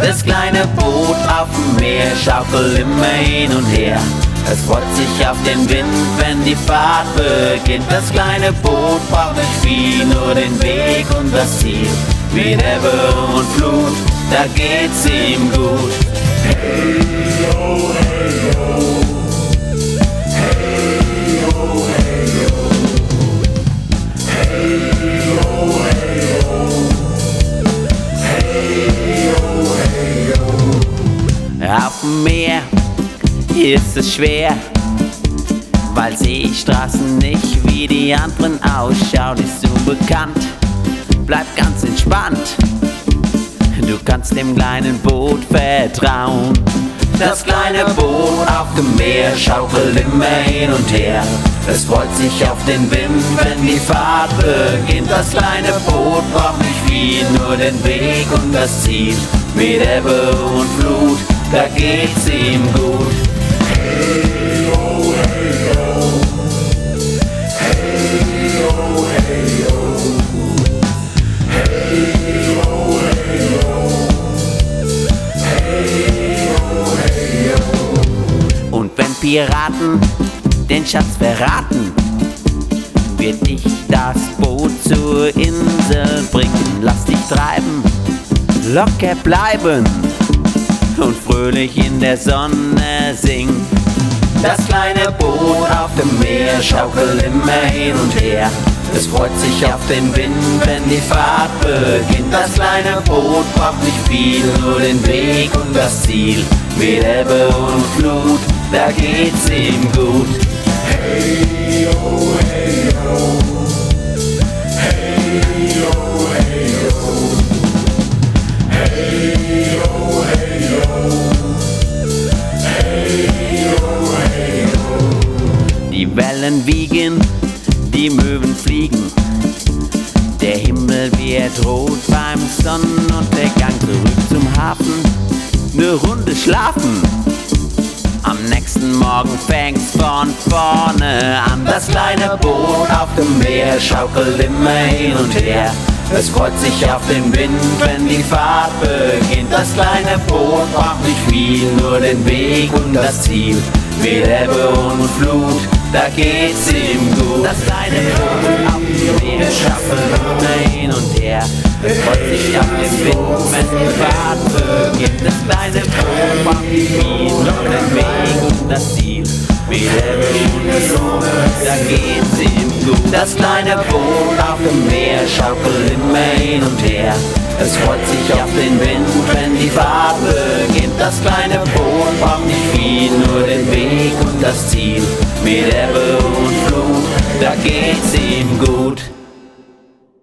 Das kleine Boot auf dem Meer schaukelt immer hin und her. Es freut sich auf den Wind, wenn die Fahrt beginnt. Das kleine Boot braucht nicht viel, nur den Weg und das Ziel. Wie Ebbe und Flut, da geht's ihm gut. Hey, oh, hey, oh. Meer ist es schwer, weil Seestraßen nicht wie die anderen ausschauen, ist so bekannt. Bleib ganz entspannt, du kannst dem kleinen Boot vertrauen. Das kleine Boot auf dem Meer schaukelt immer hin und her. Es freut sich auf den Wind, wenn die Fahrt beginnt. Das kleine Boot braucht nicht viel, nur den Weg und das Ziel. Mit Ebbe und Flut, da geht's ihm gut. Hey, oh, hey, oh. Hey, oh, hey, oh. Hey, oh, hey, oh. Hey, oh, hey, oh. Und wenn Piraten den Schatz verraten, wird dich das Boot zur Insel bringen. Lass dich treiben, locker bleiben und fröhlich in der Sonne singen. Das kleine Boot auf dem Meer schaukelt immer hin und her. Es freut sich auf den Wind, wenn die Fahrt beginnt. Das kleine Boot braucht nicht viel, nur den Weg und das Ziel. Mit Ebbe und Flut, da geht's ihm gut. Hey, oh, hey, oh. Die Möwen fliegen. Der Himmel wird rot beim Sonnenuntergang. Zurück zum Hafen, ne Runde schlafen. Am nächsten Morgen fängt's von vorne an. Das kleine Boot auf dem Meer schaukelt immer hin und her. Es freut sich auf den Wind, wenn die Fahrt beginnt. Das kleine Boot braucht nicht viel, nur den Weg und das Ziel. Mit Ebbe und Flut, da geht's ihm gut. Das kleine Boot auf dem Meer schaukelt immer hin und her. Es freut sich auf den Wind, wenn die Fahrt beginnt. Das kleine Boot braucht nicht viel, nur den Weg und das Ziel. Mit Ebbe und Flut, da geht's ihm gut. Das kleine Boot auf dem Meer schaukelt immer hin und her. Es freut sich auf den Wind, wenn die Fahrt beginnt. Das kleine Boot braucht nicht viel, nur den Weg und das Ziel. Mit Ebbe und Flut, da geht's ihm gut.